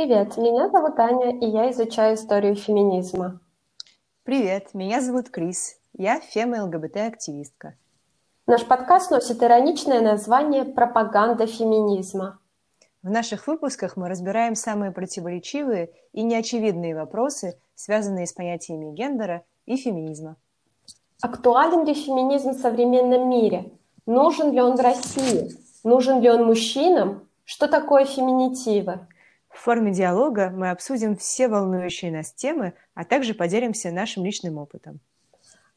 Привет, меня зовут Аня, и я изучаю историю феминизма. Привет, меня зовут Крис, я фема-ЛГБТ-активистка. Наш подкаст носит ироничное название «Пропаганда феминизма». В наших выпусках мы разбираем самые противоречивые и неочевидные вопросы, связанные с понятиями гендера и феминизма. Актуален ли феминизм в современном мире? Нужен ли он России? Нужен ли он мужчинам? Что такое феминитивы? В форме диалога мы обсудим все волнующие нас темы, а также поделимся нашим личным опытом.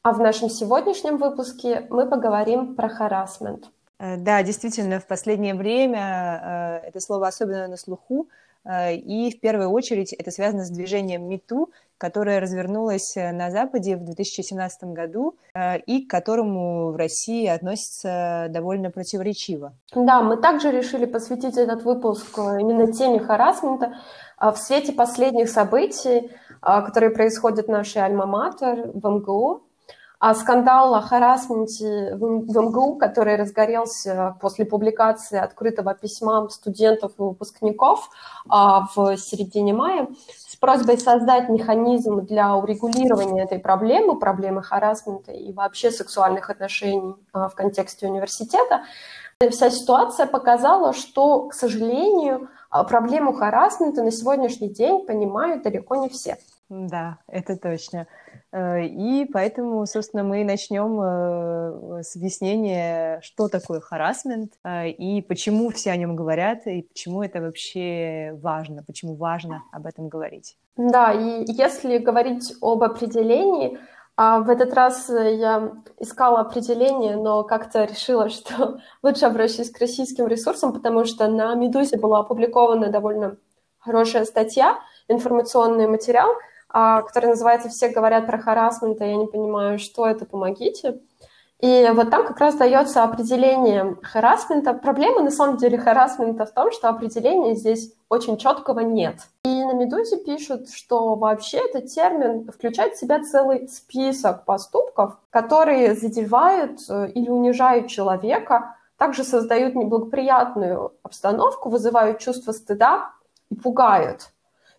А в нашем сегодняшнем выпуске мы поговорим про харасмент. Э, да, действительно, в последнее время э, это слово особенно на слуху, и в первую очередь это связано с движением МИТУ, которое развернулось на Западе в 2017 году и к которому в России относится довольно противоречиво. Да, мы также решили посвятить этот выпуск именно теме харасмента в свете последних событий, которые происходят в нашей альма-матер в МГУ. А скандал о харасменте в МГУ, который разгорелся после публикации открытого письма студентов и выпускников а, в середине мая с просьбой создать механизм для урегулирования этой проблемы, проблемы харасмента и вообще сексуальных отношений а, в контексте университета, вся ситуация показала, что, к сожалению, а, проблему харасмента на сегодняшний день понимают далеко не все. Да, это точно. Э, и поэтому, собственно, мы начнем э, с объяснения, что такое харасмент э, и почему все о нем говорят, и почему это вообще важно, почему важно об этом говорить. Да, и если говорить об определении, а в этот раз я искала определение, но как-то решила, что лучше обращусь к российским ресурсам, потому что на «Медузе» была опубликована довольно хорошая статья, информационный материал – который называется «Все говорят про харасмент, а я не понимаю, что это, помогите». И вот там как раз дается определение харасмента. Проблема на самом деле харасмента в том, что определения здесь очень четкого нет. И на «Медузе» пишут, что вообще этот термин включает в себя целый список поступков, которые задевают э, или унижают человека, также создают неблагоприятную обстановку, вызывают чувство стыда и пугают.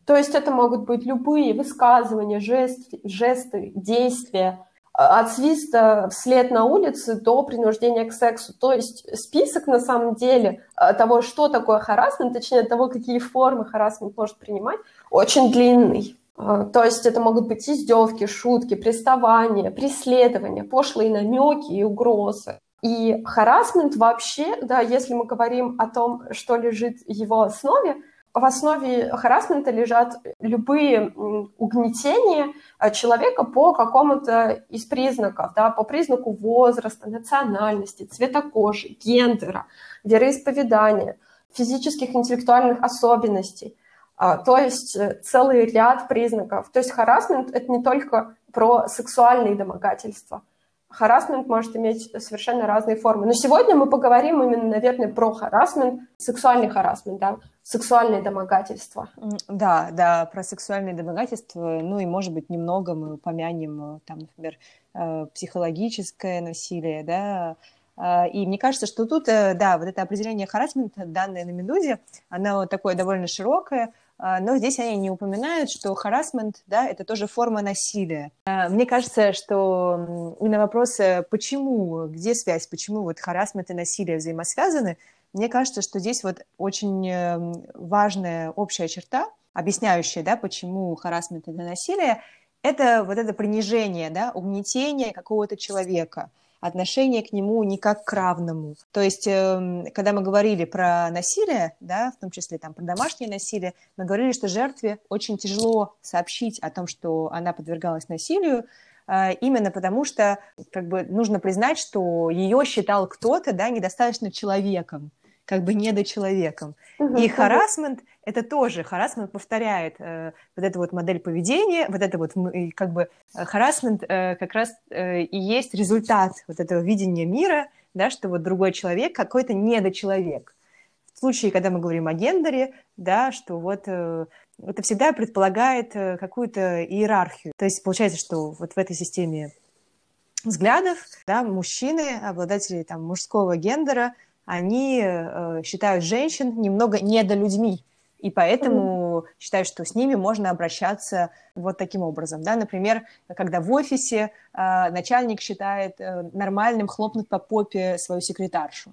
То есть это могут быть любые высказывания, жесты, жесты действия, а, от свиста вслед на улице до принуждения к сексу. То есть список на самом деле а, того, что такое харасмент, точнее того, какие формы харасмент может принимать, очень длинный. А, то есть это могут быть издевки, шутки, приставания, преследования, пошлые намеки и угрозы. И харасмент вообще, да, если мы говорим о том, что лежит в его основе, в основе харасмента лежат любые угнетения э, человека по какому-то из признаков, да, по признаку возраста, национальности, цвета кожи, гендера, вероисповедания, физических интеллектуальных особенностей. А, то есть э, целый ряд признаков. То есть харасмент — это не только про сексуальные домогательства — харасмент может иметь совершенно разные формы. Но сегодня мы поговорим именно, наверное, про харасмент, сексуальный харасмент, да, сексуальное домогательство. Да, да, про сексуальное домогательство, ну и, может быть, немного мы упомянем, там, например, э, психологическое насилие, да, а, и мне кажется, что тут, э, да, вот это определение харасмента, данное на «Медузе», оно такое довольно широкое, но здесь они не упоминают, что харасмент, да, это тоже форма насилия. А, мне кажется, что на вопрос, почему, где связь, почему вот харасмент и насилие взаимосвязаны, мне кажется, что здесь вот очень эм, важная общая черта, объясняющая, да, почему харасмент это насилие, это вот это принижение, да, угнетение какого-то человека – отношение к нему не как к равному. То есть, эм, когда мы говорили про насилие, да, в том числе там, про домашнее насилие, мы говорили, что жертве очень тяжело сообщить о том, что она подвергалась насилию, э, именно потому что как бы, нужно признать, что ее считал кто-то да, недостаточно человеком как бы недочеловеком. Угу, и харасмент – это тоже, харасмент повторяет э, вот эту вот модель поведения, вот это вот как бы э, харасмент э, как раз э, и есть результат вот этого видения мира, да, что вот другой человек какой-то недочеловек. В случае, когда мы говорим о гендере, да, что вот э, это всегда предполагает э, какую-то иерархию. То есть получается, что вот в этой системе взглядов, да, мужчины, обладатели там мужского гендера – они э, считают женщин немного недолюдьми. И поэтому что считают, что с ними можно обращаться вот таким образом, да, например, когда в офисе э, начальник считает э, нормальным хлопнуть по попе свою секретаршу,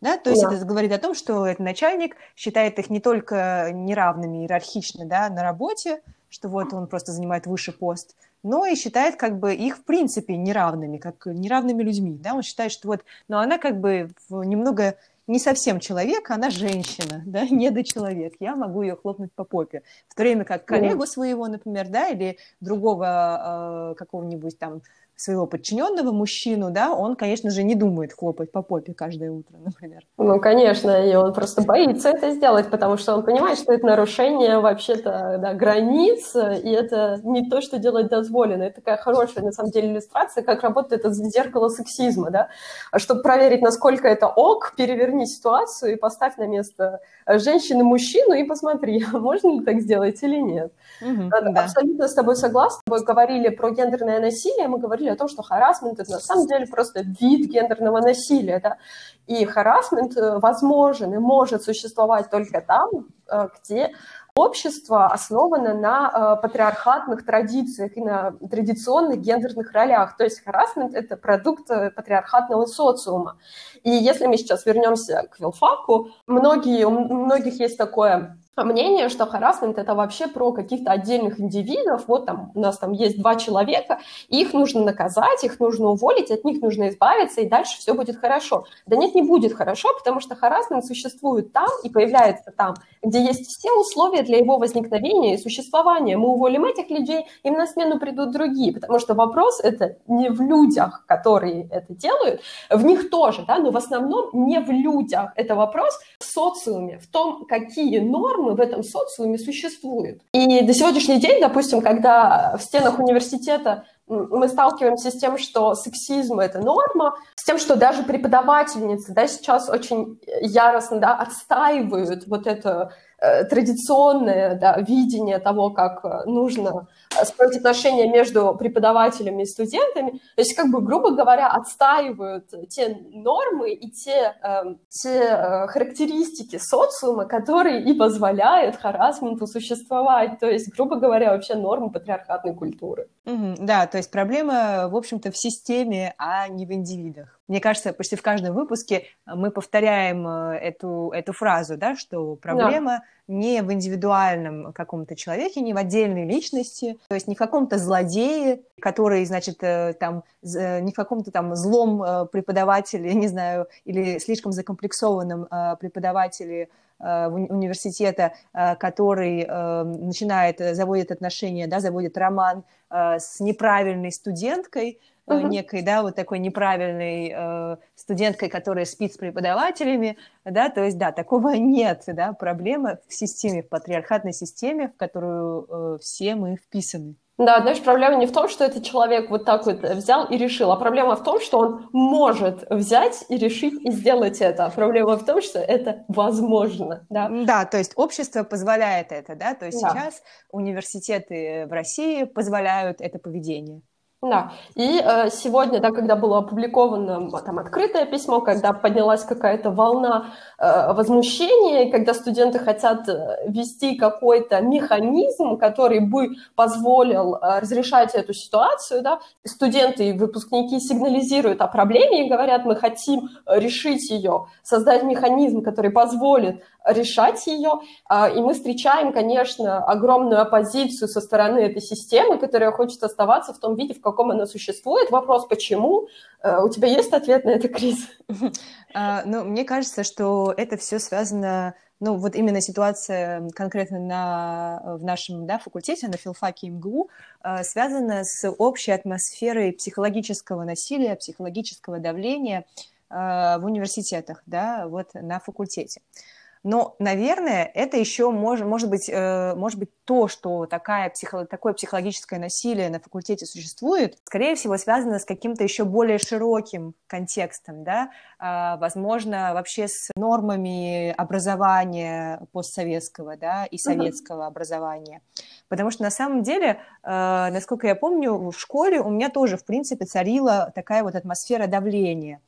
да, то есть это говорит о том, что этот начальник считает их не только неравными иерархично, да, на работе, что вот он просто занимает высший пост, но и считает как бы их в принципе неравными, как неравными людьми, да, он считает, что вот, но она как бы немного не совсем человек, она женщина, да, недочеловек. Я могу ее хлопнуть по попе. В то время как коллегу своего, например, да, или другого э, какого-нибудь там своего подчиненного мужчину, да, он, конечно же, не думает хлопать по попе каждое утро, например. Ну, конечно, и он просто боится это сделать, потому что он понимает, что это нарушение вообще-то да, границ, и это не то, что делать дозволено. Это такая хорошая, на самом деле, иллюстрация, как работает это зеркало сексизма, да. А чтобы проверить, насколько это ок, переверни ситуацию и поставь на место женщины мужчину и посмотри, можно ли так сделать или нет. Угу, да. Абсолютно с тобой согласна. Мы говорили про гендерное насилие, мы говорили о том, что харасмент – это на самом деле просто вид гендерного насилия. Да? И харасмент э, возможен и может существовать только там, э, где общество основано на э, патриархатных традициях и на традиционных гендерных ролях. То есть харасмент – это продукт патриархатного социума. И если мы сейчас вернемся к Вилфаку, многие, у многих есть такое мнение, что харасмент это вообще про каких-то отдельных индивидов. Вот там у нас там есть два человека, их нужно наказать, их нужно уволить, от них нужно избавиться, и дальше все будет хорошо. Да нет, не будет хорошо, потому что харасмент существует там и появляется там, где есть все условия для его возникновения и существования. Мы уволим этих людей, им на смену придут другие, потому что вопрос это не в людях, которые это делают, в них тоже, да, но в основном не в людях. Это вопрос в социуме, в том, какие нормы в этом социуме существуют. И до сегодняшний день, допустим, когда в стенах университета мы сталкиваемся с тем, что сексизм — это норма, с тем, что даже преподавательницы да, сейчас очень яростно да, отстаивают вот это э, традиционное да, видение того, как э, нужно строить отношения между преподавателями и студентами, то есть, как бы, грубо говоря, отстаивают те нормы и те, э, те э, характеристики социума, которые и позволяют харасменту существовать, то есть, грубо говоря, вообще нормы патриархатной культуры. Mm-hmm, да, то есть проблема, в общем-то, в системе, а не в индивидах. Мне кажется, почти в каждом выпуске мы повторяем э, эту, эту фразу, да, что проблема да. не в индивидуальном каком-то человеке, не в отдельной личности, то есть не в каком-то злодее, который, значит, э, там, э, не в каком-то там злом преподавателе, не знаю, или слишком закомплексованном преподавателе университета, который начинает, заводит отношения, да, заводит роман с неправильной студенткой, uh-huh. некой, да, вот такой неправильной э, студенткой, которая спит с преподавателями, да, то есть, да, такого нет, да, проблема в системе, в патриархатной системе, в которую э, все мы вписаны. Да, знаешь, проблема не в том, что этот человек вот так вот взял и решил, а проблема в том, что он может взять и решить и сделать это. А проблема в том, что это возможно, да. Да, то есть общество позволяет это, да, то есть да. сейчас университеты в России позволяют это поведение. Да, и э, сегодня, да, когда было опубликовано там открытое письмо, когда поднялась какая-то волна э, возмущения, когда студенты хотят э, ввести какой-то механизм, который бы позволил э, разрешать эту ситуацию, да, студенты и выпускники сигнализируют о проблеме и говорят, мы хотим решить ее, создать механизм, который позволит решать ее. А, и мы встречаем, конечно, огромную оппозицию со стороны этой системы, которая хочет оставаться в том виде, в каком она существует. Вопрос, почему? А, у тебя есть ответ на это, Крис? А, ну, мне кажется, что это все связано ну, вот именно ситуация конкретно на, в нашем да, факультете, на филфаке МГУ, связана с общей атмосферой психологического насилия, психологического давления в университетах, да, вот на факультете. Но, наверное, это еще может, может, быть, э, может быть то, что такая психо, такое психологическое насилие на факультете существует, скорее всего, связано с каким-то еще более широким контекстом, да, а, возможно, вообще с нормами образования постсоветского, да, и советского uh-huh. образования. Потому что на самом деле, э, насколько я помню, в школе у меня тоже, в принципе, царила такая вот атмосфера давления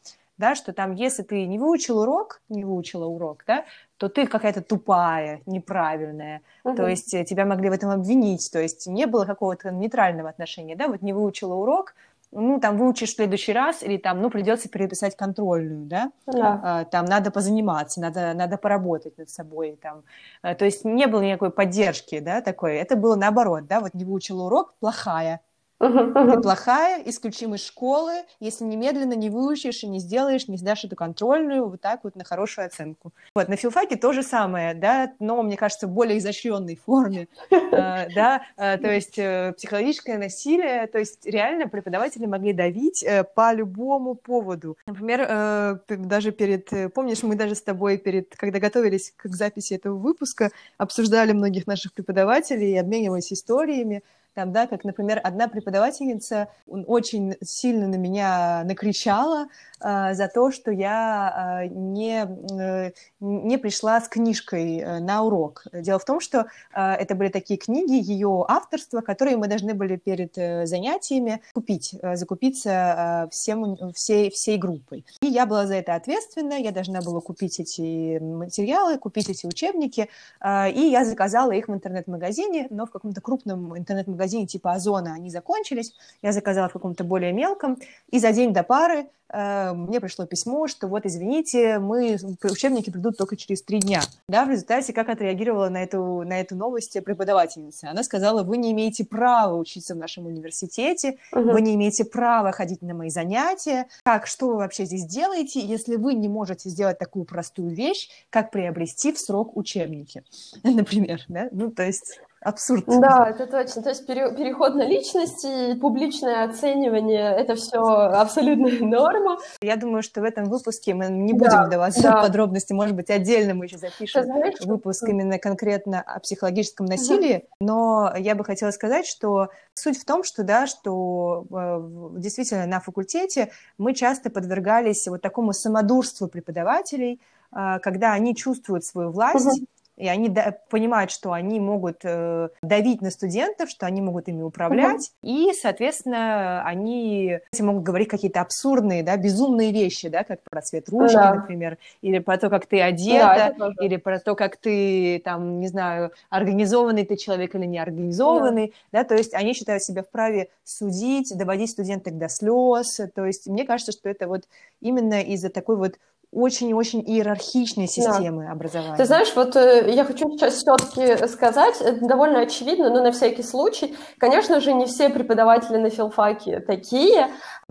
да, что там, если ты не выучил урок, не выучила урок, да, то ты какая-то тупая, неправильная. Угу. То есть э, тебя могли в этом обвинить. То есть не было какого-то нейтрального отношения, да, вот не выучила урок, ну, там, выучишь в следующий раз, или там, ну, придется переписать контрольную, да, да. А, там, надо позаниматься, надо, надо поработать над собой, там, а, то есть не было никакой поддержки, да, такой, это было наоборот, да, вот не выучила урок, плохая, ты плохая, исключим из школы, если немедленно не выучишь и не сделаешь, не сдашь эту контрольную, вот так вот на хорошую оценку. Вот, на филфаке то же самое, да, но, мне кажется, в более изощренной форме, э, да, э, то есть э, психологическое насилие, то есть реально преподаватели могли давить по любому поводу. Например, даже перед, помнишь, мы даже с тобой перед, когда готовились к записи этого выпуска, обсуждали многих наших преподавателей и обменивались историями, там, да, как, например, одна преподавательница очень сильно на меня накричала э, за то, что я э, не, э, не пришла с книжкой э, на урок. Дело в том, что э, это были такие книги ее авторства, которые мы должны были перед э, занятиями купить, э, закупиться э, всем, всей, всей группой. И я была за это ответственна, я должна была купить эти материалы, купить эти учебники, э, и я заказала их в интернет-магазине, но в каком-то крупном интернет-магазине магазине типа Озона они закончились, я заказала в каком-то более мелком, и за день до пары э, мне пришло письмо, что вот, извините, мы, учебники придут только через три дня. Да, в результате, как отреагировала на эту, на эту новость преподавательница? Она сказала, вы не имеете права учиться в нашем университете, угу. вы не имеете права ходить на мои занятия. Как, что вы вообще здесь делаете, если вы не можете сделать такую простую вещь, как приобрести в срок учебники, например, да? Ну, то есть абсурд. Да, это точно. То есть пере, переход на личности, публичное оценивание, это все абсолютная норма. Я думаю, что в этом выпуске мы не будем да, вдаваться да. подробности, может быть, отдельно мы еще запишем знаешь, выпуск именно конкретно о психологическом насилии, да. но я бы хотела сказать, что суть в том, что, да, что э, действительно на факультете мы часто подвергались вот такому самодурству преподавателей, э, когда они чувствуют свою власть, угу и они да, понимают, что они могут э, давить на студентов, что они могут ими управлять, mm-hmm. и, соответственно, они могут говорить какие-то абсурдные, да, безумные вещи, да, как про цвет ручки, да. например, или про то, как ты одета, да, или про то, как ты, там, не знаю, организованный ты человек или неорганизованный, да. да, то есть они считают себя вправе судить, доводить студенток до слез, то есть мне кажется, что это вот именно из-за такой вот очень-очень иерархичной системы да. образования. Ты знаешь, вот э, я хочу сейчас все-таки сказать, это довольно очевидно, но на всякий случай, конечно же, не все преподаватели на филфаке такие,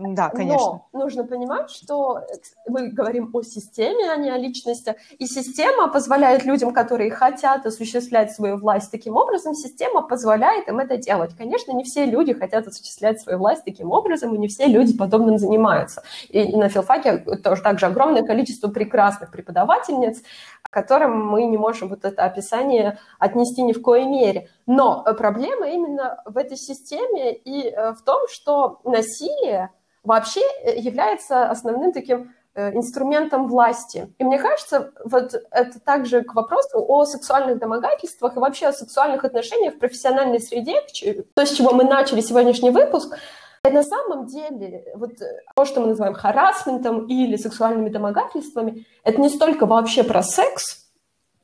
да, конечно. Но нужно понимать, что мы говорим о системе, а не о личности. И система позволяет людям, которые хотят осуществлять свою власть таким образом, система позволяет им это делать. Конечно, не все люди хотят осуществлять свою власть таким образом, и не все люди подобным занимаются. И на филфаке тоже также огромное количество прекрасных преподавательниц, которым мы не можем вот это описание отнести ни в коей мере. Но проблема именно в этой системе и э, в том, что насилие вообще э, является основным таким э, инструментом власти. И мне кажется, вот это также к вопросу о сексуальных домогательствах и вообще о сексуальных отношениях в профессиональной среде, то, с чего мы начали сегодняшний выпуск, на самом деле, вот э, то, что мы называем харасментом или сексуальными домогательствами, это не столько вообще про секс,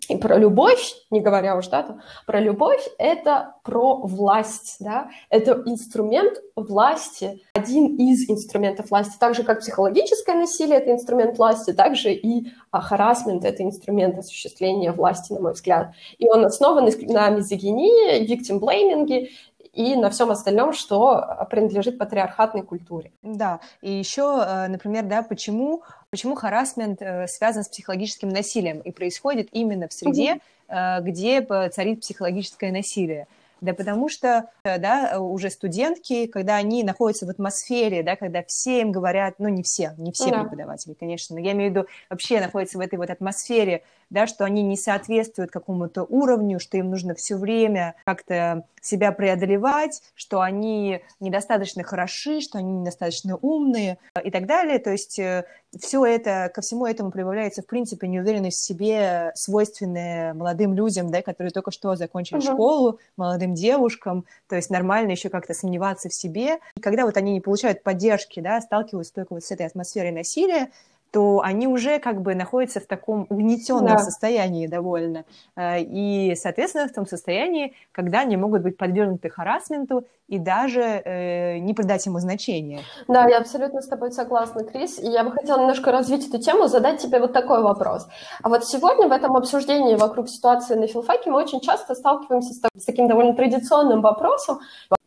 и про любовь, не говоря уж, да, про любовь, это про власть, да, это инструмент власти, один из инструментов власти, так же, как психологическое насилие – это инструмент власти, также и а, харасмент – это инструмент осуществления власти, на мой взгляд. И он основан на мизогинии, виктим-блейминге и на всем остальном, что принадлежит патриархатной культуре. Да, и еще, э, например, да, почему Почему харасмент э, связан с психологическим насилием и происходит именно в среде, mm-hmm. где царит психологическое насилие? Да потому что, э, да, уже студентки, когда они находятся в атмосфере, да, когда все им говорят, ну, не все, не все yeah. преподаватели, конечно, но я имею в виду, вообще находятся в этой вот атмосфере да, что они не соответствуют какому-то уровню, что им нужно все время как-то себя преодолевать, что они недостаточно хороши, что они недостаточно умные и так далее. То есть э, все это, ко всему этому прибавляется, в принципе, неуверенность в себе, свойственная молодым людям, да, которые только что закончили uh-huh. школу, молодым девушкам, то есть нормально еще как-то сомневаться в себе. И когда вот они не получают поддержки, да, сталкиваются только вот с этой атмосферой насилия, то они уже как бы находятся в таком угнетенном да. состоянии довольно. Э, и, соответственно, в том состоянии, когда они могут быть подвергнуты харасменту и даже э, не придать ему значения. Да, я абсолютно с тобой согласна, Крис. И я бы хотела немножко развить эту тему, задать тебе вот такой вопрос. А вот сегодня в этом обсуждении вокруг ситуации на филфаке мы очень часто сталкиваемся с, с таким довольно традиционным вопросом,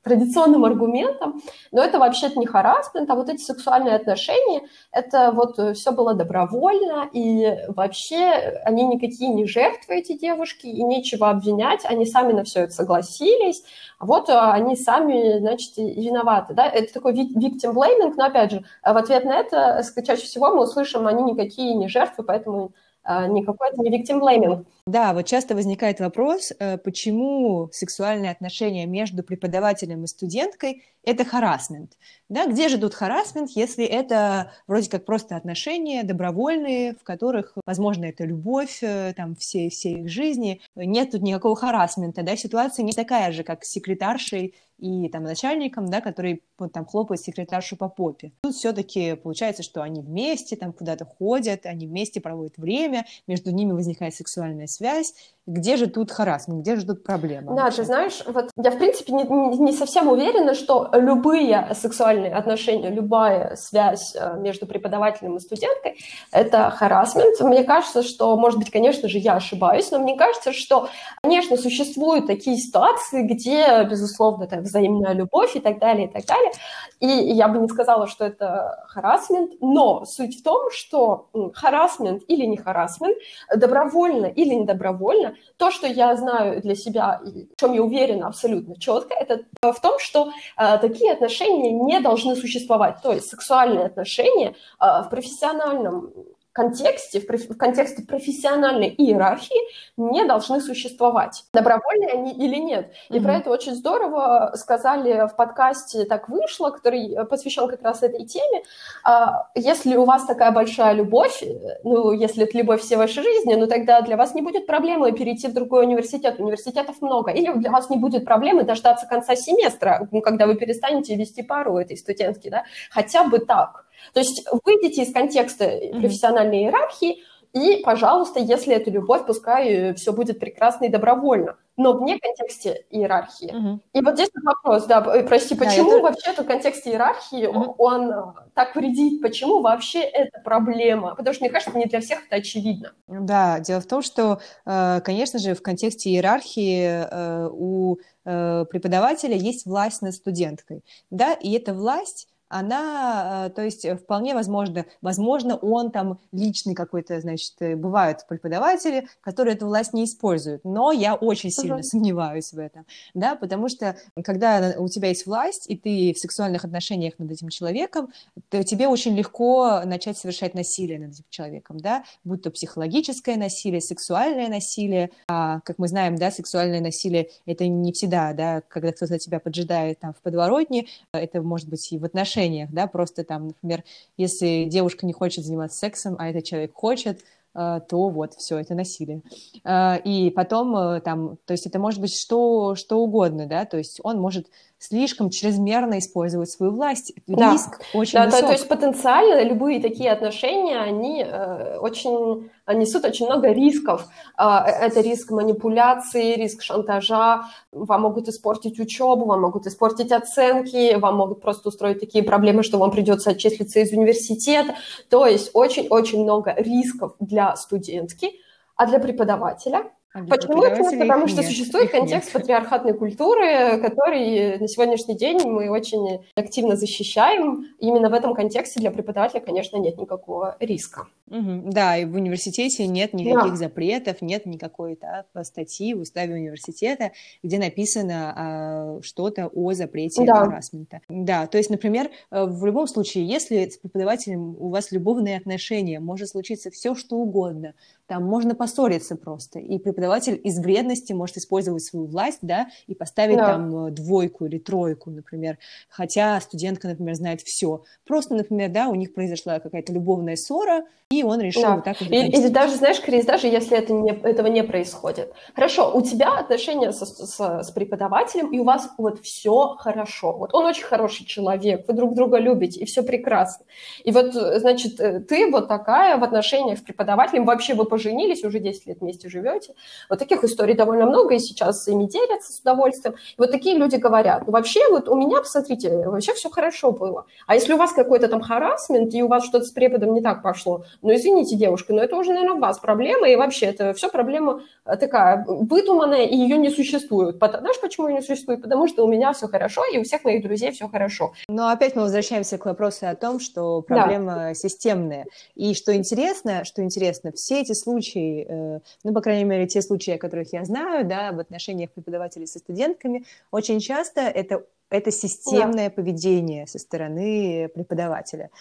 традиционным аргументом, но это вообще-то не харасмент, а вот эти сексуальные отношения, это вот э, все было добровольно, и вообще они никакие не жертвы, эти девушки, и нечего обвинять, они сами на все это согласились, а вот э, они сами, значит, и виноваты, да, это такой victim blaming, но опять же, в ответ на это чаще всего мы услышим, они никакие не жертвы, поэтому никакой это не victim blaming. Да, вот часто возникает вопрос, э, почему сексуальные отношения между преподавателем и студенткой – это харасмент. Да, где же тут харасмент, если это вроде как просто отношения добровольные, в которых, возможно, это любовь э, там, всей, всей их жизни, нет тут никакого харасмента, да, ситуация не такая же, как с секретаршей и там начальником, да, который вот, там хлопает секретаршу по попе. Тут все-таки получается, что они вместе там куда-то ходят, они вместе проводят время, между ними возникает сексуальная связь, где же тут харасмент, где же тут проблема? Да, ты знаешь, вот я, в принципе, не, не совсем уверена, что любые сексуальные отношения, любая связь э, между преподавателем и студенткой — это харасмент. Мне кажется, что, может быть, конечно же, я ошибаюсь, но мне кажется, что, конечно, существуют такие ситуации, где, безусловно, это взаимная любовь и так далее, и так далее. И я бы не сказала, что это харасмент, но суть в том, что харасмент или не харасмент, добровольно или недобровольно, то, что я знаю для себя, в чем я уверена абсолютно четко, это в том, что э, такие отношения не должны существовать. То есть сексуальные отношения э, в профессиональном контексте, в, контексте профессиональной иерархии не должны существовать, добровольные они или нет. И mm-hmm. про это очень здорово сказали в подкасте «Так вышло», который посвящен как раз этой теме. А, если у вас такая большая любовь, ну, если это любовь всей вашей жизни, ну, тогда для вас не будет проблемы перейти в другой университет. Университетов много. Или для вас не будет проблемы дождаться конца семестра, когда вы перестанете вести пару этой студентки, да, хотя бы так. То есть выйдите из контекста профессиональной иерархии, и, пожалуйста, если это любовь, пускай все будет прекрасно и добровольно, но вне контексте иерархии. Mm-hmm. И вот здесь вопрос, да, прости, почему да, это... вообще в контексте иерархии mm-hmm. он э, так вредит, почему вообще это проблема? Потому что, мне кажется, не для всех это очевидно. Да, дело в том, что, э, конечно же, в контексте иерархии э, у преподавателя есть власть над студенткой, да, и эта власть она, э, то есть э, вполне возможно, возможно, он там личный какой-то, значит, э, бывают преподаватели, которые эту власть не используют, но я очень сильно uh-huh. сомневаюсь в этом, да, потому что когда у тебя есть власть, и ты в сексуальных отношениях над этим человеком, то тебе очень легко начать совершать насилие над этим человеком, да, будь то психологическое насилие, сексуальное насилие, а, как мы знаем, да, сексуальное насилие — это не всегда, да, когда кто-то тебя поджидает там в подворотне, это может быть и в отношениях отношениях, да, просто там, например, если девушка не хочет заниматься сексом, а этот человек хочет, э, то вот, все, это насилие. Э, и потом э, там, то есть это может быть что, что угодно, да, то есть он может слишком чрезмерно использовать свою власть. Да. Риск очень да, высок. Да, то есть потенциально любые такие отношения, они э, очень несут очень много рисков. Э, это риск манипуляции, риск шантажа. Вам могут испортить учебу, вам могут испортить оценки, вам могут просто устроить такие проблемы, что вам придется отчислиться из университета. То есть очень-очень много рисков для студентки, а для преподавателя – а Почему это? Потому что нет, существует контекст нет. патриархатной культуры, который на сегодняшний день мы очень активно защищаем. Именно в этом контексте для преподавателя, конечно, нет никакого риска. Угу. Да, и в университете нет никаких да. запретов, нет никакой да, статьи в уставе университета, где написано а, что-то о запрете да. харасмента. Да, то есть, например, э, в любом случае, если с преподавателем у вас любовные отношения, может случиться все, что угодно, там можно поссориться просто, и преподаватель из вредности может использовать свою власть, да, и поставить да. там э, двойку или тройку, например, хотя студентка, например, знает все. Просто, например, да, у них произошла какая-то любовная ссора, и он решил да. вот так вот. Или даже, знаешь, Крис, даже если это не, этого не происходит. Хорошо, у тебя отношения со, со, с преподавателем, и у вас вот все хорошо. Вот он очень хороший человек, вы друг друга любите, и все прекрасно. И вот, значит, э, ты вот такая в отношениях с преподавателем, вообще вы поженились, уже 10 лет вместе живете. Вот таких историй довольно много, и сейчас ими делятся с удовольствием. И вот такие люди говорят, ну вообще вот у меня, посмотрите, вообще все хорошо было. А если у вас какой-то там харасмент, и у вас что-то с преподом не так пошло, ну извините, девушка, но это уже, наверное, у вас проблема, и вообще это все проблема э, такая выдуманная, и ее не существует. Знаешь, почему ее не существует? Потому что у меня все хорошо, и у всех моих друзей все хорошо. Но опять мы возвращаемся к вопросу о том, что проблема да. системная. И что интересно, что интересно, все эти случаи, э, ну, по крайней мере, те случаи, о которых я знаю, да, в отношениях преподавателей со студентками, очень часто это это системное да. поведение со стороны преподавателя.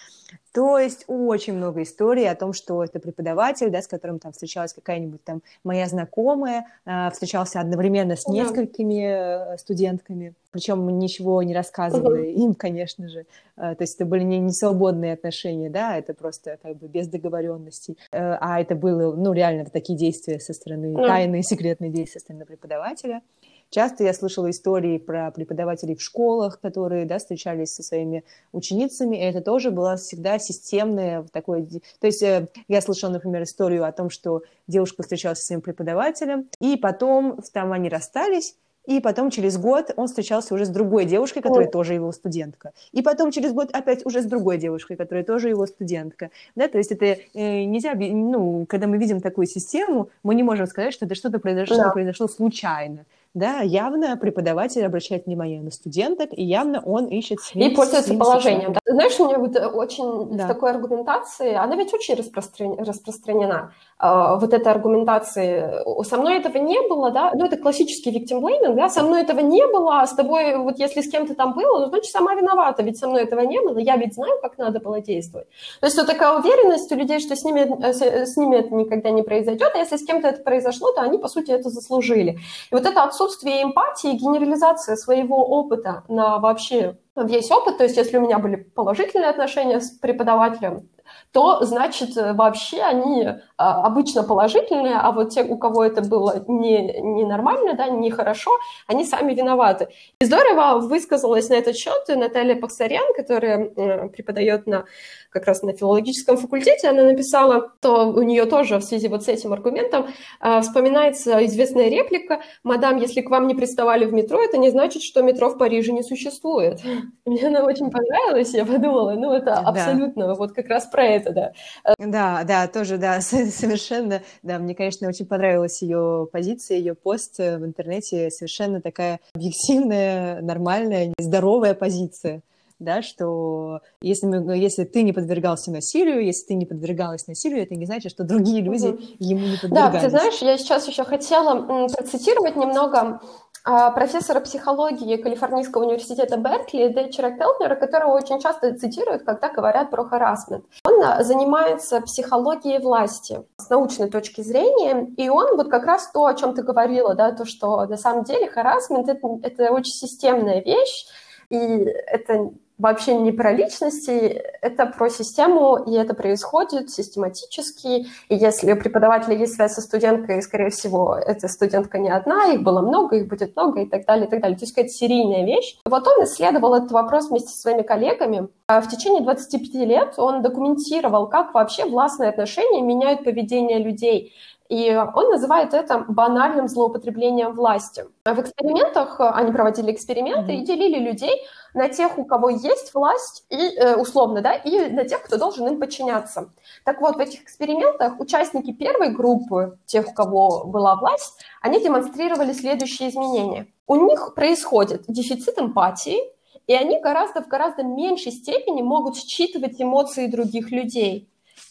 То есть очень много историй о том, что это преподаватель, да, с которым там встречалась какая-нибудь там моя знакомая, э, встречался одновременно с несколькими э, студентками, причем ничего не рассказывая uh-huh. им, конечно же. Э, то есть это были не, не свободные отношения, да, это просто как бы без договоренностей. Э, а это было, ну, реально такие действия со стороны, uh-huh. тайные секретные действия со стороны преподавателя. Часто я слышала истории про преподавателей в школах, которые да, встречались со своими ученицами, и это тоже было всегда системное такое... То есть э, я слышала, например, историю о том, что девушка встречалась со своим преподавателем, и потом там они расстались, и потом через год он встречался уже с другой девушкой, которая Ой. тоже его студентка. И потом через год опять уже с другой девушкой, которая тоже его студентка. Да, то есть это э, нельзя, ну, когда мы видим такую систему, мы не можем сказать, что это что-то произошло, да. произошло случайно да, явно преподаватель обращает внимание на студенток, и явно он ищет И пользуется положением. Да. Знаешь, у меня вот очень да. в такой аргументации, она ведь очень распростран... распространена, э, вот эта аргументация. Со мной этого не было, да, ну, это классический victim blaming, да, со мной этого не было, а с тобой, вот если с кем-то там было, ну, значит, сама виновата, ведь со мной этого не было, я ведь знаю, как надо было действовать. То есть вот такая уверенность у людей, что с ними, э, с, с ними это никогда не произойдет, а если с кем-то это произошло, то они, по сути, это заслужили. И вот это отсутствие эмпатии, генерализация своего опыта на вообще весь опыт, то есть если у меня были положительные отношения с преподавателем, то, значит, вообще они обычно положительные, а вот те, у кого это было не, не нормально, да, нехорошо, они сами виноваты. И здорово высказалась на этот счет Наталья Паксарян, которая преподает на как раз на филологическом факультете, она написала, то у нее тоже в связи вот с этим аргументом э, вспоминается известная реплика «Мадам, если к вам не приставали в метро, это не значит, что метро в Париже не существует». Мне она очень понравилась, я подумала, ну это абсолютно да. вот как раз про это, да. Да, да, тоже, да, совершенно, да, мне, конечно, очень понравилась ее позиция, ее пост в интернете, совершенно такая объективная, нормальная, здоровая позиция да, что если, мы, если ты не подвергался насилию, если ты не подвергалась насилию, это не значит, что другие люди угу. ему не подвергались. Да, ты знаешь, я сейчас еще хотела процитировать немного профессора психологии Калифорнийского университета Беркли Дэчера Келтнера, которого очень часто цитируют, когда говорят про харасмент. Он а, занимается психологией власти с научной точки зрения, и он вот как раз то, о чем ты говорила, да, то, что на самом деле харасмент это, это очень системная вещь, и это вообще не про личности, это про систему, и это происходит систематически. И если у преподавателя есть связь со студенткой, скорее всего, эта студентка не одна, их было много, их будет много и так далее, и так далее. То есть какая-то серийная вещь. Вот он исследовал этот вопрос вместе со своими коллегами. А в течение 25 лет он документировал, как вообще властные отношения меняют поведение людей. И он называет это банальным злоупотреблением власти. В экспериментах они проводили эксперименты mm-hmm. и делили людей на тех, у кого есть власть, и, э, условно, да, и на тех, кто должен им подчиняться. Так вот, в этих экспериментах участники первой группы, тех, у кого была власть, они демонстрировали следующие изменения. У них происходит дефицит эмпатии, и они гораздо в гораздо меньшей степени могут считывать эмоции других людей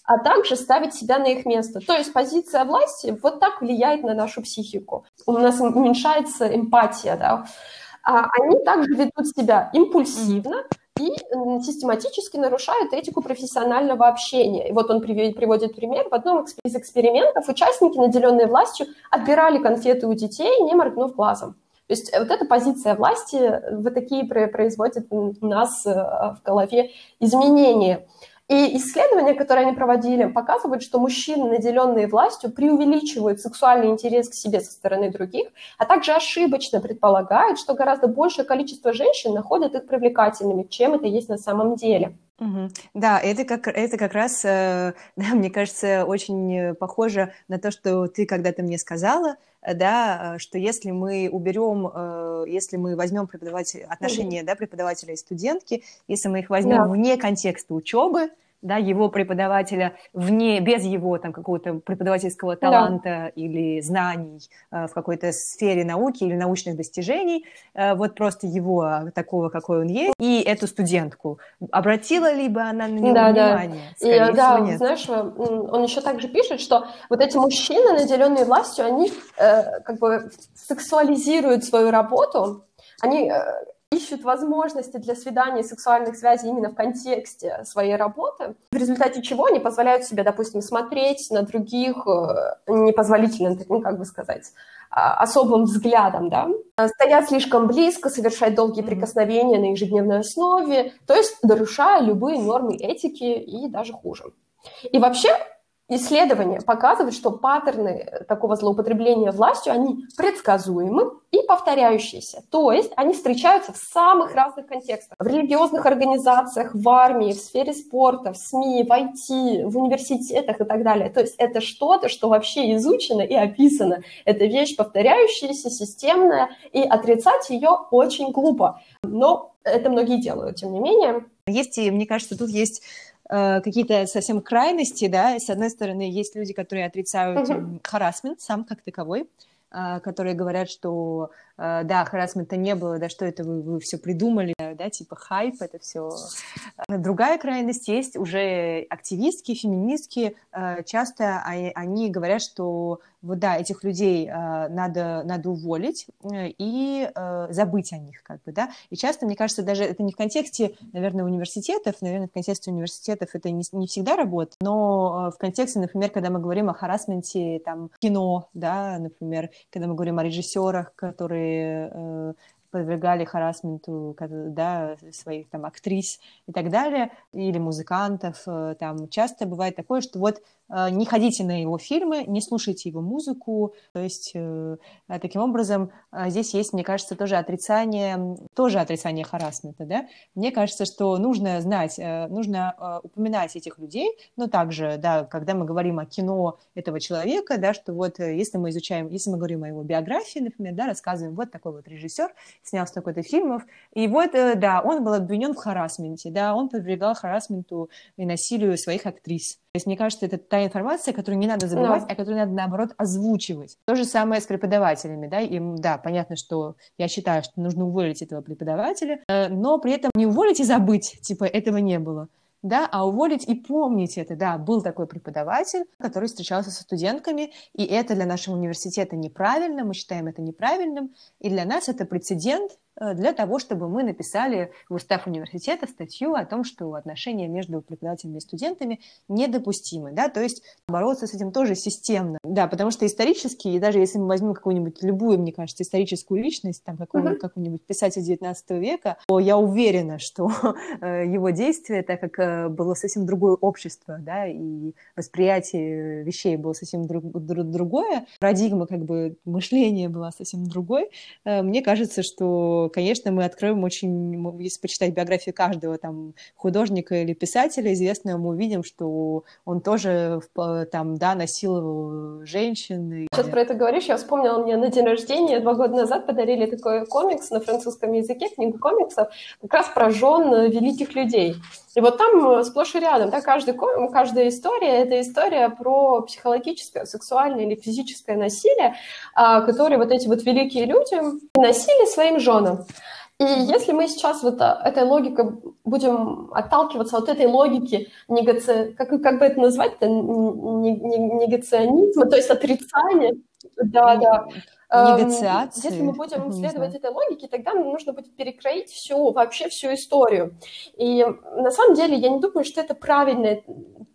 а также ставить себя на их место. То есть позиция власти вот так влияет на нашу психику. У нас уменьшается эмпатия, да. А они также ведут себя импульсивно, и систематически нарушают этику профессионального общения. И вот он приводит пример. В одном из экспериментов участники, наделенные властью, отбирали конфеты у детей, не моргнув глазом. То есть вот эта позиция власти, вот такие производит у нас э, в голове изменения. И исследования, которые они проводили, показывают, что мужчины, наделенные властью, преувеличивают сексуальный интерес к себе со стороны других, а также ошибочно предполагают, что гораздо большее количество женщин находят их привлекательными, чем это есть на самом деле. Угу. Да, это как, это как раз, э, да, мне кажется, очень похоже на то, что ты когда-то мне сказала, да, что если мы уберем, э, если мы возьмем преподаватель, отношения да, преподавателя и студентки, если мы их возьмем да. вне контекста учебы, да, его преподавателя вне, без его там какого-то преподавательского таланта да. или знаний э, в какой-то сфере науки или научных достижений, э, вот просто его такого, какой он есть, и эту студентку. Обратила ли бы она на него да, внимание? Да, и, да нет. знаешь, он еще также пишет, что вот эти мужчины, наделенные властью, они э, как бы сексуализируют свою работу, они э, ищут возможности для свиданий и сексуальных связей именно в контексте своей работы, в результате чего они позволяют себе, допустим, смотреть на других э, непозволительно, ну, как бы сказать, а, особым взглядом, да, стоят слишком близко, совершать долгие прикосновения на ежедневной основе, то есть нарушая любые нормы этики и даже хуже. И вообще Исследования показывают, что паттерны такого злоупотребления властью, они предсказуемы и повторяющиеся. То есть они встречаются в самых разных контекстах. В религиозных организациях, в армии, в сфере спорта, в СМИ, в IT, в университетах и так далее. То есть это что-то, что вообще изучено и описано. Это вещь повторяющаяся, системная, и отрицать ее очень глупо. Но это многие делают, тем не менее. Есть, мне кажется, тут есть Э, какие-то совсем крайности, да, с одной стороны, есть люди, которые отрицают uh-huh. харасмент сам как таковой, которые говорят, что э, да, харасмента не было, да, что это вы, вы все придумали, да, типа хайп, это все. Другая крайность есть уже активистки, феминистки, часто они говорят, что вот да, этих людей надо, надо уволить э, и э, забыть о них, как бы, да. И часто, мне кажется, даже это не в контексте, наверное, университетов, наверное, в контексте университетов это не, не всегда работает, но э, в контексте, например, когда мы говорим о харасменте, там, кино, да, например, когда мы говорим о режиссерах, которые э, подвергали харасменту да, своих там актрис и так далее, или музыкантов, э, там часто бывает такое, что вот не ходите на его фильмы, не слушайте его музыку. То есть э, таким образом э, здесь есть, мне кажется, тоже отрицание, тоже отрицание харасмента. Да? Мне кажется, что нужно знать, нужно упоминать этих людей, но также, да, когда мы говорим о кино этого человека, да, что вот если мы изучаем, если мы говорим о его биографии, например, да, рассказываем, вот такой вот режиссер снял столько-то фильмов, и вот, да, он был обвинен в харасменте, да, он подвергал харасменту и насилию своих актрис. То есть, мне кажется, это информация, которую не надо забывать, да. а которую надо, наоборот, озвучивать. То же самое с преподавателями, да, им, да, понятно, что я считаю, что нужно уволить этого преподавателя, э, но при этом не уволить и забыть, типа, этого не было да, а уволить и помнить это, да, был такой преподаватель, который встречался со студентками, и это для нашего университета неправильно, мы считаем это неправильным, и для нас это прецедент, для того, чтобы мы написали в устав университета статью о том, что отношения между преподавателями и студентами недопустимы, да, то есть бороться с этим тоже системно, да, потому что исторически, и даже если мы возьмем какую-нибудь любую, мне кажется, историческую личность, там, какого-нибудь, uh-huh. какого-нибудь писателя 19 века, то я уверена, что э, его действия, так как э, было совсем другое общество, да, и восприятие вещей было совсем друг, друг, другое, парадигма, как бы, мышления была совсем другой, мне кажется, что конечно, мы откроем очень, если почитать биографию каждого там художника или писателя известного, мы увидим, что он тоже там, да, насиловал женщин. Сейчас про это говоришь, я вспомнила, мне на день рождения два года назад подарили такой комикс на французском языке, книгу комиксов, как раз про жен великих людей. И вот там сплошь и рядом, да, каждый, каждая история — это история про психологическое, сексуальное или физическое насилие, а, которые вот эти вот великие люди носили своим женам. И если мы сейчас вот а, этой логикой будем отталкиваться от этой логики негаци... как, как бы это назвать-то, негационизма, то есть отрицания, да, да, Негациации. Если мы будем следовать этой логике, тогда нам нужно будет перекроить всю, вообще всю историю. И на самом деле я не думаю, что это правильно,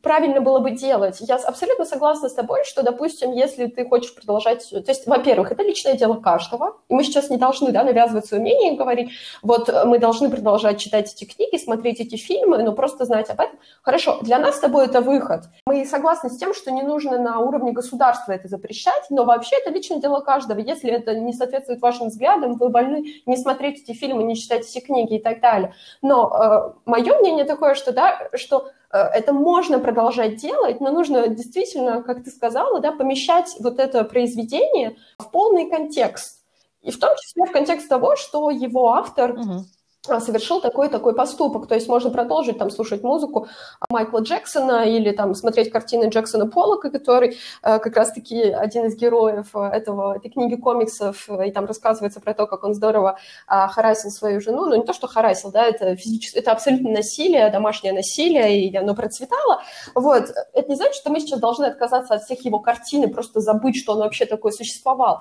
правильно было бы делать. Я абсолютно согласна с тобой, что, допустим, если ты хочешь продолжать... То есть, во-первых, это личное дело каждого, и мы сейчас не должны да, навязывать свое мнение и говорить, вот мы должны продолжать читать эти книги, смотреть эти фильмы, но просто знать об этом. Хорошо, для нас с тобой это выход. Мы согласны с тем, что не нужно на уровне государства это запрещать, но вообще это личное дело каждого. Если это не соответствует вашим взглядам, вы больны не смотреть эти фильмы, не читать эти книги и так далее. Но э, мое мнение такое, что, да, что э, это можно продолжать делать, но нужно действительно, как ты сказала, да, помещать вот это произведение в полный контекст. И в том числе в контекст того, что его автор угу совершил такой-такой поступок. То есть можно продолжить там слушать музыку Майкла Джексона или там смотреть картины Джексона Поллока, который э, как раз-таки один из героев этого, этой книги комиксов, и там рассказывается про то, как он здорово э, харасил свою жену. Ну, не то, что харасил, да, это физически, это абсолютно насилие, домашнее насилие, и оно процветало. Вот. Это не значит, что мы сейчас должны отказаться от всех его картин и просто забыть, что он вообще такой существовал.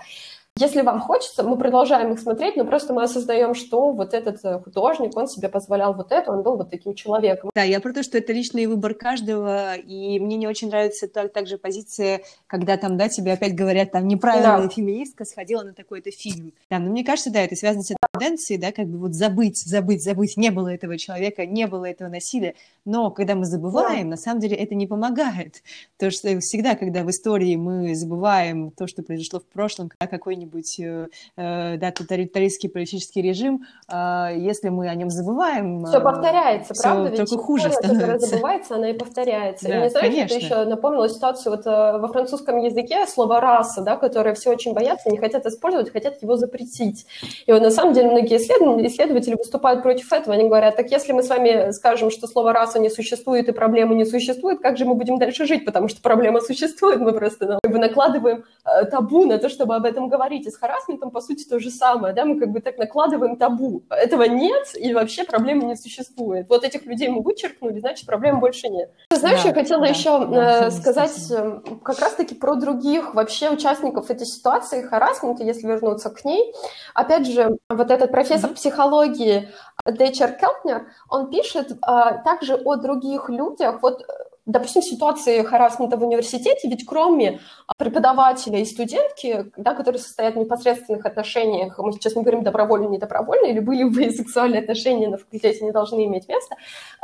Если вам хочется, мы продолжаем их смотреть, но просто мы осознаем, что вот этот э, художник, он себе позволял вот это, он был вот таким человеком. Да, я про то, что это личный выбор каждого, и мне не очень нравится так, также позиция, когда там, да, тебе опять говорят, там, неправильная да. феминистка сходила на такой-то фильм. Да, но мне кажется, да, это связано с этой тенденцией, да, как бы вот забыть, забыть, забыть, не было этого человека, не было этого насилия, но когда мы забываем, да. на самом деле это не помогает. То, что всегда, когда в истории мы забываем то, что произошло в прошлом, какой какой-нибудь э, э, да, тоталитаристский политический режим, а, если мы о нем забываем... Все повторяется, все правда? Ведь только хуже становится. которая забывается, она и повторяется. Да, и не знаю, конечно. это еще напомнила ситуацию вот э, во французском языке слово «раса», да, которое все очень боятся, не хотят использовать, хотят его запретить. И вот на самом деле многие исследователи выступают против этого. Они говорят, так если мы с вами скажем, что слово «раса» не существует и проблемы не существует, как же мы будем дальше жить? Потому что проблема существует, мы просто ну, как бы накладываем табу на то, чтобы об этом говорить говорите, с харасментом, по сути, то же самое, да, мы как бы так накладываем табу. Этого нет, и вообще проблемы не существует. Вот этих людей мы вычеркнули, значит, проблем больше нет. Знаешь, да, я хотела да, еще да, э, сказать э, как раз-таки про других вообще участников этой ситуации харасмента, если вернуться к ней. Опять же, вот этот профессор mm-hmm. психологии Дэчер Келтнер, он пишет э, также о других людях, вот допустим, ситуации харасмента в университете, ведь кроме преподавателя и студентки, да, которые состоят в непосредственных отношениях, мы сейчас не говорим добровольно, не добровольно, любые любые сексуальные отношения на факультете не должны иметь места,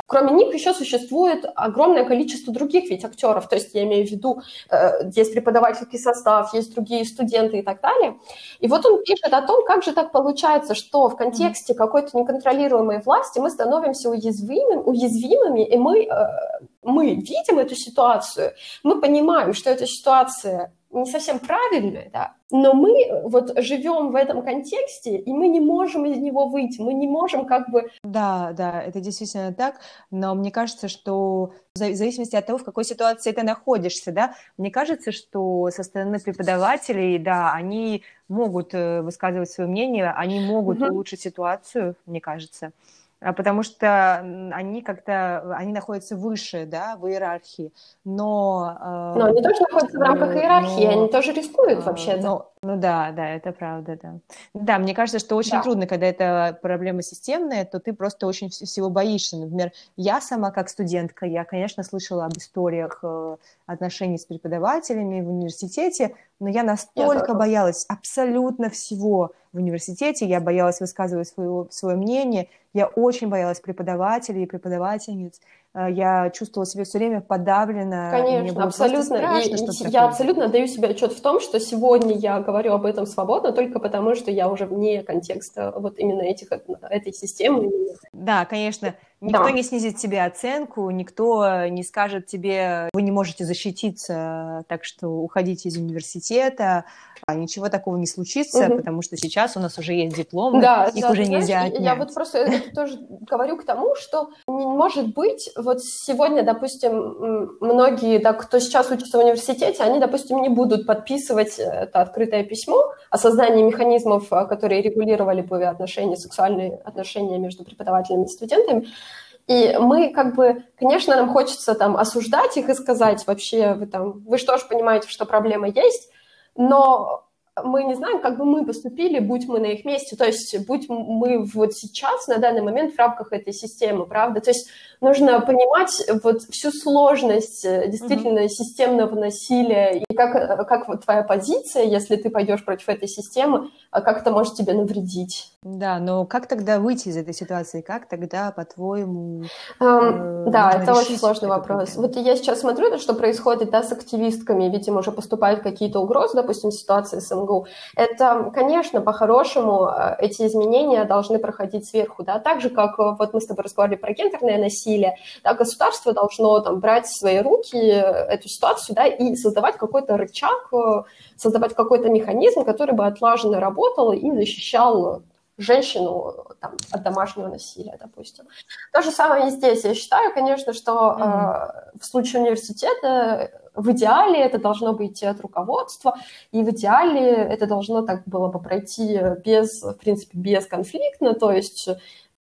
кроме них еще существует огромное количество других ведь актеров, то есть я имею в виду, э, есть преподавательский состав, есть другие студенты и так далее. И вот он пишет о том, как же так получается, что в контексте какой-то неконтролируемой власти мы становимся уязвимыми, уязвимыми и мы э, мы видим эту ситуацию, мы понимаем, что эта ситуация не совсем правильная, да, но мы вот живем в этом контексте, и мы не можем из него выйти, мы не можем как бы... Да, да, это действительно так, но мне кажется, что в зависимости от того, в какой ситуации ты находишься, да, мне кажется, что со стороны преподавателей, да, они могут э, высказывать свое мнение, они могут mm-hmm. улучшить ситуацию, мне кажется. А потому что они как-то, они находятся выше, да, в иерархии, но... Э, но они тоже находятся в рамках иерархии, но, они тоже рискуют вообще. Ну, ну да, да, это правда, да. Да, мне кажется, что очень да. трудно, когда это проблема системная, то ты просто очень всего боишься. Например, я сама как студентка, я, конечно, слышала об историях э, отношений с преподавателями в университете, но я настолько я боялась абсолютно всего в университете, я боялась высказывать свое, свое мнение, я очень боялась преподавателей и преподавательниц, я чувствовала себя все время подавлена. Конечно, абсолютно. Страшно, и я абсолютно даю себе отчет в том, что сегодня я говорю об этом свободно только потому, что я уже вне контекста вот именно этих, этой системы. Да, конечно. Никто да. не снизит тебе оценку, никто не скажет тебе, вы не можете защититься, так что уходите из университета, а ничего такого не случится, угу. потому что сейчас у нас уже есть дипломы, да, их да, уже знаешь, нельзя отнять. Я вот просто это тоже говорю к тому, что может быть, вот сегодня, допустим, многие, да, кто сейчас учится в университете, они, допустим, не будут подписывать это открытое письмо о создании механизмов, которые регулировали бы отношения, сексуальные отношения между преподавателями и студентами, и мы как бы, конечно, нам хочется там осуждать их и сказать вообще, вы там, вы что ж понимаете, что проблема есть, но мы не знаем, как бы мы поступили, будь мы на их месте, то есть будь мы вот сейчас, на данный момент в рамках этой системы, правда? То есть нужно понимать вот всю сложность э, действительно mm-hmm. системного насилия и как, как вот твоя позиция, если ты пойдешь против этой системы, а как это может тебе навредить. Да, но как тогда выйти из этой ситуации? Как тогда, по-твоему, эм, э, Да, это очень сложный вопрос. Проблему? Вот я сейчас смотрю, что происходит да, с активистками, ведь им уже поступают какие-то угрозы, допустим, ситуации с МГУ. Это, конечно, по-хорошему э, эти изменения должны проходить сверху, да, так же, как э, вот мы с тобой разговаривали про гендерное насилие, да, государство должно там брать в свои руки эту ситуацию, да, и создавать какой-то рычаг, создавать какой-то механизм, который бы отлаженно работал и защищал женщину там, от домашнего насилия, допустим. То же самое и здесь. Я считаю, конечно, что mm-hmm. э, в случае университета в идеале это должно бы идти от руководства, и в идеале это должно так было бы пройти без, в принципе, бесконфликтно, то есть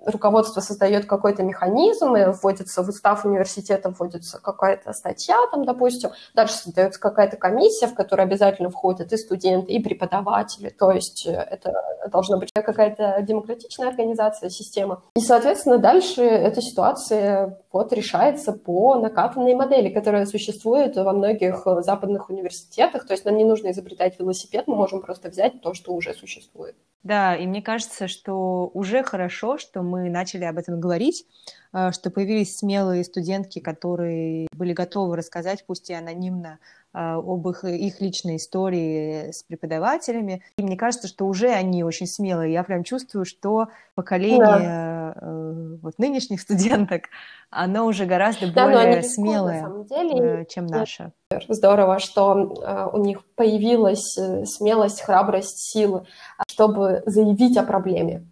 руководство создает какой-то механизм, и вводится в устав университета, вводится какая-то статья, там, допустим, дальше создается какая-то комиссия, в которую обязательно входят и студенты, и преподаватели, то есть э, это должна быть какая-то демократичная организация, система. И, соответственно, дальше эта ситуация вот решается по накатанной модели, которая существует во многих западных университетах, то есть нам не нужно изобретать велосипед, мы можем просто взять то, что уже существует. Да, и мне кажется, что уже хорошо, что мы начали об этом говорить, э, что появились смелые студентки, которые были готовы рассказать, пусть и анонимно, э, об их, их личной истории с преподавателями. И мне кажется, что уже они очень смелые. Я прям чувствую, что поколение да. Э, вот нынешних студенток, оно уже гораздо да, более смелое, на самом деле. чем наше. Здорово, что у них появилась смелость, храбрость, силы, чтобы заявить о проблеме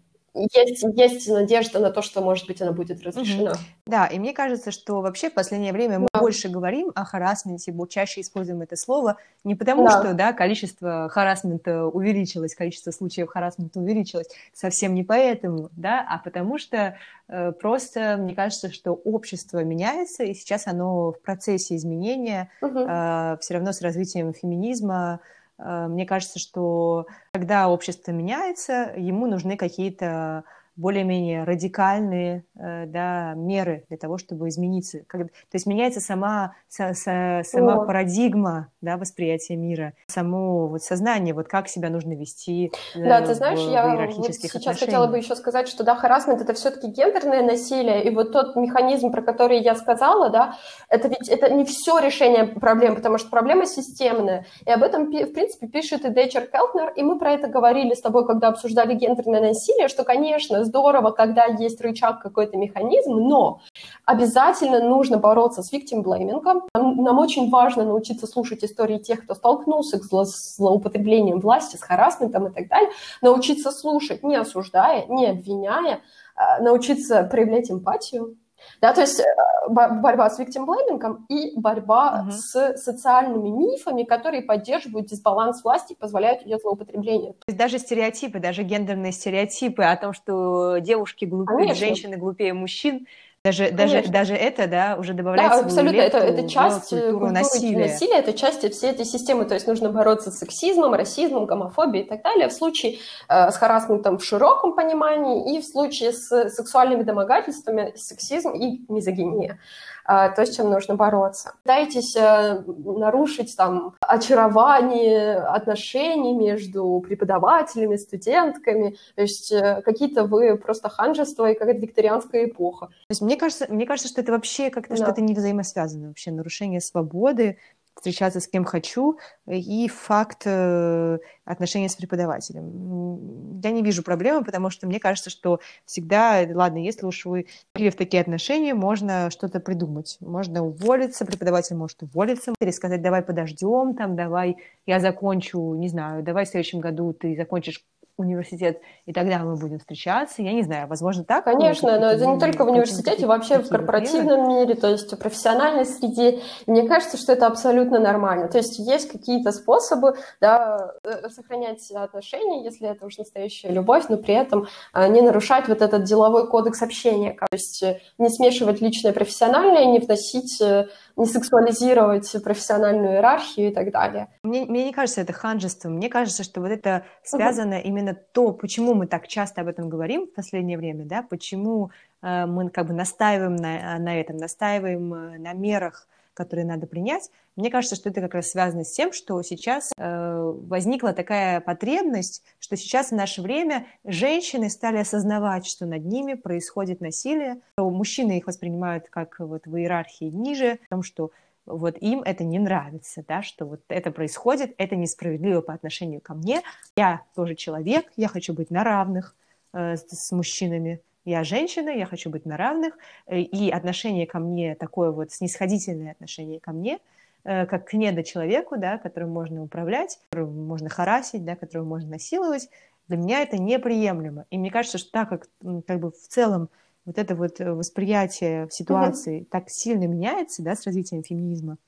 есть, есть надежда на то, что, может быть, она будет разрешена. Угу. Да, и мне кажется, что вообще в последнее время мы да. больше говорим о харасменте, чаще используем это слово, не потому да. что да, количество харасмента увеличилось, количество случаев харасмента увеличилось, совсем не поэтому, да, а потому что э, просто мне кажется, что общество меняется, и сейчас оно в процессе изменения, угу. э, все равно с развитием феминизма, Э, мне кажется, что когда общество меняется, ему нужны какие-то более-менее радикальные э, да, меры для того, чтобы измениться. То есть меняется сама, са, са, сама О. парадигма да, восприятия мира, само вот сознание, вот как себя нужно вести Да, ты знаешь, в, я в вот сейчас отношениях. хотела бы еще сказать, что да, харасмент — это все-таки гендерное насилие, и вот тот механизм, про который я сказала, да, это ведь это не все решение проблем, потому что проблема системная, и об этом, в принципе, пишет и Дейчер Келтнер, и мы про это говорили с тобой, когда обсуждали гендерное насилие, что, конечно, здорово, когда есть рычаг, какой-то механизм, но обязательно нужно бороться с victim blaming. Нам, нам очень важно научиться слушать истории тех, кто столкнулся с злоупотреблением власти, с харасментом и так далее, научиться слушать, не осуждая, не обвиняя, а, научиться проявлять эмпатию, да, то есть э, борьба с blaming и борьба угу. с социальными мифами, которые поддерживают дисбаланс власти и позволяют ее злоупотребление. То есть даже стереотипы, даже гендерные стереотипы о том, что девушки глупее, Конечно. женщины глупее мужчин, даже, даже, даже это, да, уже добавляется да, абсолютно. Это, это часть культуры, культуры насилия. насилия, это часть всей этой системы. То есть нужно бороться с сексизмом, расизмом, гомофобией и так далее. В случае э, с харасментом в широком понимании и в случае с сексуальными домогательствами сексизм и мизогиния. То, с чем нужно бороться. Пытайтесь э, нарушить там очарование отношений между преподавателями, студентками, то есть э, какие-то вы просто ханжество и какая-то викторианская эпоха. То есть мне кажется, мне кажется, что это вообще как-то да. что-то не взаимосвязано вообще, нарушение свободы, встречаться с кем хочу, и факт э, отношения с преподавателем. Я не вижу проблемы, потому что мне кажется, что всегда, ладно, если уж вы пришли в такие отношения, можно что-то придумать. Можно уволиться, преподаватель может уволиться, или сказать, давай подождем, там, давай я закончу, не знаю, давай в следующем году ты закончишь университет, и тогда мы будем встречаться. Я не знаю, возможно, так? Конечно, но это не только в университете, вообще в корпоративном мире, то есть в профессиональной среде. Мне кажется, что это абсолютно нормально. То есть есть какие-то способы да, э, сохранять отношения, если это уж настоящая любовь, но при этом а, не нарушать вот этот деловой кодекс общения. То есть э, не смешивать личное и профессиональное, не вносить э, не сексуализировать профессиональную иерархию и так далее. Мне, мне не кажется это ханжеством. Мне кажется, что вот это связано uh-huh. именно то, почему мы так часто об этом говорим в последнее время, да, почему э, мы как бы настаиваем на, на этом, настаиваем э, на мерах, которые надо принять. Мне кажется, что это как раз связано с тем, что сейчас э, возникла такая потребность, что сейчас в наше время женщины стали осознавать, что над ними происходит насилие. Мужчины их воспринимают как вот в иерархии ниже, потому что вот им это не нравится, да, что вот это происходит, это несправедливо по отношению ко мне. Я тоже человек, я хочу быть на равных э, с, мужчинами, я женщина, я хочу быть на равных, э, и отношение ко мне такое вот снисходительное отношение ко мне, э, как к недочеловеку, да, которым можно управлять, которым можно харасить, да, которого можно насиловать, для меня это неприемлемо. И мне кажется, что так как как бы в целом вот это вот э, восприятие ситуации mm-hmm. так сильно меняется, да, с развитием феминизма,